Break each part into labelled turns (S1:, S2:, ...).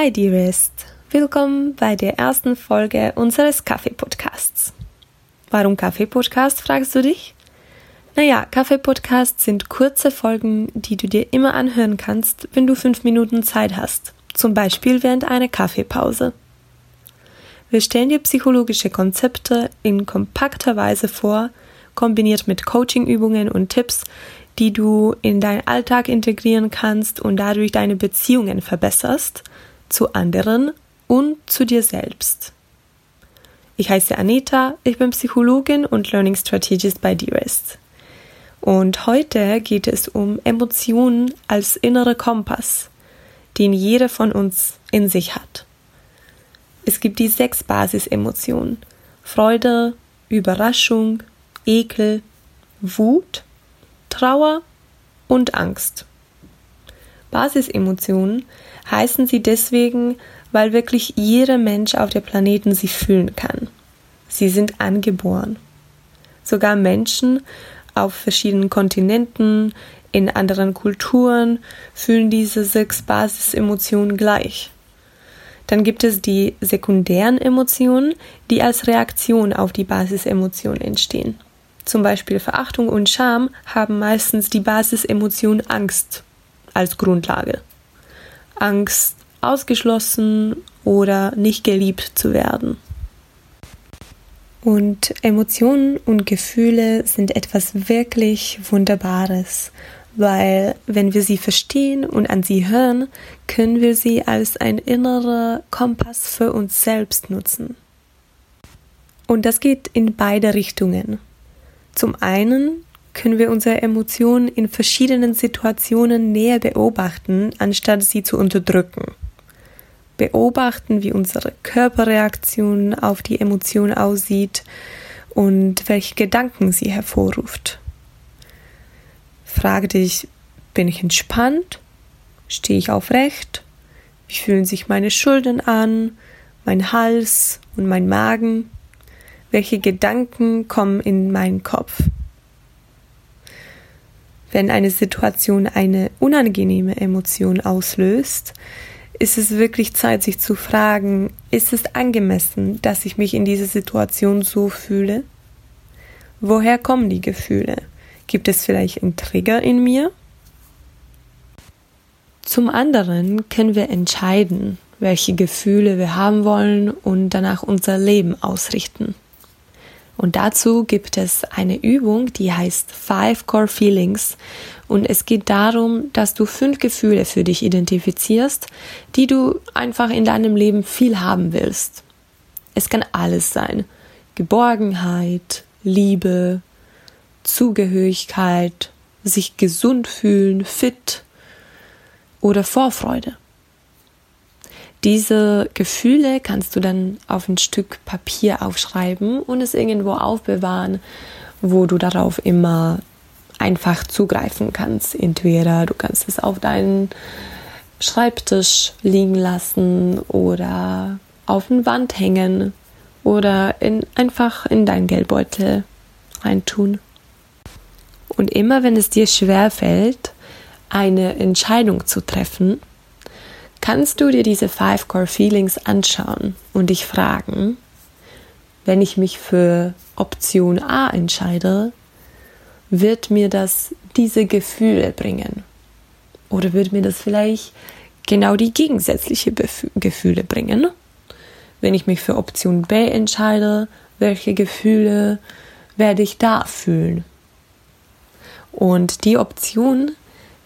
S1: Hi Dearest, willkommen bei der ersten Folge unseres Kaffee-Podcasts. Warum Kaffee-Podcast, fragst du dich? Naja, Kaffee-Podcasts sind kurze Folgen, die du dir immer anhören kannst, wenn du fünf Minuten Zeit hast, zum Beispiel während einer Kaffeepause. Wir stellen dir psychologische Konzepte in kompakter Weise vor, kombiniert mit Coachingübungen und Tipps, die du in deinen Alltag integrieren kannst und dadurch deine Beziehungen verbesserst zu anderen und zu dir selbst. Ich heiße Anita, ich bin Psychologin und Learning Strategist bei Dearest. Und heute geht es um Emotionen als innere Kompass, den jeder von uns in sich hat. Es gibt die sechs Basisemotionen. Freude, Überraschung, Ekel, Wut, Trauer und Angst. Basisemotionen heißen sie deswegen, weil wirklich jeder Mensch auf der Planeten sie fühlen kann. Sie sind angeboren. Sogar Menschen auf verschiedenen Kontinenten, in anderen Kulturen fühlen diese sechs Basisemotionen gleich. Dann gibt es die sekundären Emotionen, die als Reaktion auf die Basisemotionen entstehen. Zum Beispiel Verachtung und Scham haben meistens die Basisemotion Angst als Grundlage. Angst, ausgeschlossen oder nicht geliebt zu werden. Und Emotionen und Gefühle sind etwas wirklich Wunderbares, weil wenn wir sie verstehen und an sie hören, können wir sie als ein innerer Kompass für uns selbst nutzen. Und das geht in beide Richtungen. Zum einen können wir unsere Emotionen in verschiedenen Situationen näher beobachten, anstatt sie zu unterdrücken. Beobachten, wie unsere Körperreaktion auf die Emotion aussieht und welche Gedanken sie hervorruft. Frage dich, bin ich entspannt? Stehe ich aufrecht? Wie fühlen sich meine Schultern an, mein Hals und mein Magen? Welche Gedanken kommen in meinen Kopf? Wenn eine Situation eine unangenehme Emotion auslöst, ist es wirklich Zeit, sich zu fragen, ist es angemessen, dass ich mich in dieser Situation so fühle? Woher kommen die Gefühle? Gibt es vielleicht einen Trigger in mir? Zum anderen können wir entscheiden, welche Gefühle wir haben wollen und danach unser Leben ausrichten. Und dazu gibt es eine Übung, die heißt Five Core Feelings. Und es geht darum, dass du fünf Gefühle für dich identifizierst, die du einfach in deinem Leben viel haben willst. Es kann alles sein. Geborgenheit, Liebe, Zugehörigkeit, sich gesund fühlen, fit oder Vorfreude. Diese Gefühle kannst du dann auf ein Stück Papier aufschreiben und es irgendwo aufbewahren, wo du darauf immer einfach zugreifen kannst. Entweder du kannst es auf deinen Schreibtisch liegen lassen oder auf eine Wand hängen oder in, einfach in deinen Geldbeutel reintun. Und immer wenn es dir schwer fällt, eine Entscheidung zu treffen, kannst du dir diese Five Core Feelings anschauen und dich fragen, wenn ich mich für Option A entscheide, wird mir das diese Gefühle bringen? Oder wird mir das vielleicht genau die gegensätzliche Bef Gefühle bringen? Wenn ich mich für Option B entscheide, welche Gefühle werde ich da fühlen? Und die Option,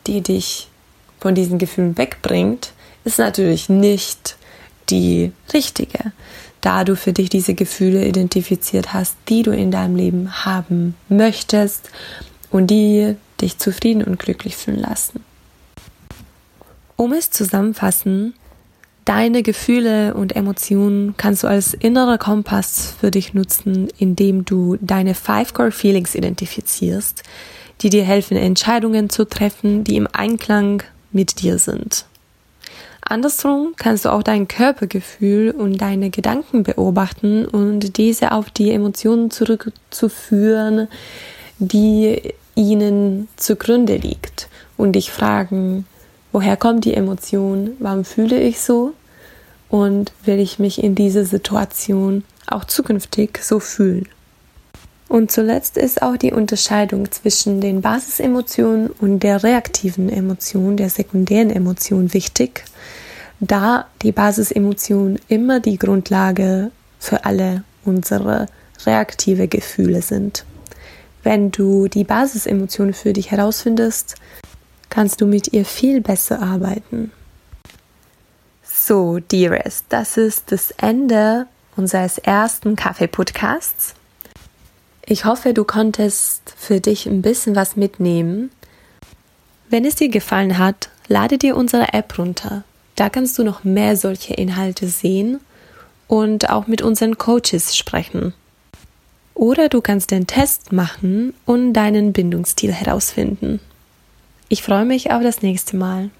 S1: die dich von diesen Gefühlen wegbringt, ist natürlich nicht die richtige, da du für dich diese Gefühle identifiziert hast, die du in deinem Leben haben möchtest und die dich zufrieden und glücklich fühlen lassen. Um es zusammenfassen, deine Gefühle und Emotionen kannst du als innerer Kompass für dich nutzen, indem du deine Five Core Feelings identifizierst, die dir helfen, Entscheidungen zu treffen, die im Einklang mit dir sind. Andersrum kannst du auch dein Körpergefühl und deine Gedanken beobachten und diese auf die Emotionen zurückzuführen, die ihnen zugrunde liegt und dich fragen, woher kommt die Emotion, warum fühle ich so? Und will ich mich in dieser Situation auch zukünftig so fühlen. Und zuletzt ist auch die Unterscheidung zwischen den Basisemotionen und der reaktiven Emotion, der sekundären Emotion wichtig, da die Basisemotionen immer die Grundlage für alle unsere reaktive Gefühle sind. Wenn du die Basisemotionen für dich herausfindest, kannst du mit ihr viel besser arbeiten. So, Dearest, das ist das Ende unseres ersten Kaffee-Podcasts. Ich hoffe, du konntest für dich ein bisschen was mitnehmen. Wenn es dir gefallen hat, lade dir unsere App runter. Da kannst du noch mehr solche Inhalte sehen und auch mit unseren Coaches sprechen. Oder du kannst den Test machen und deinen Bindungsstil herausfinden. Ich freue mich auf das nächste Mal.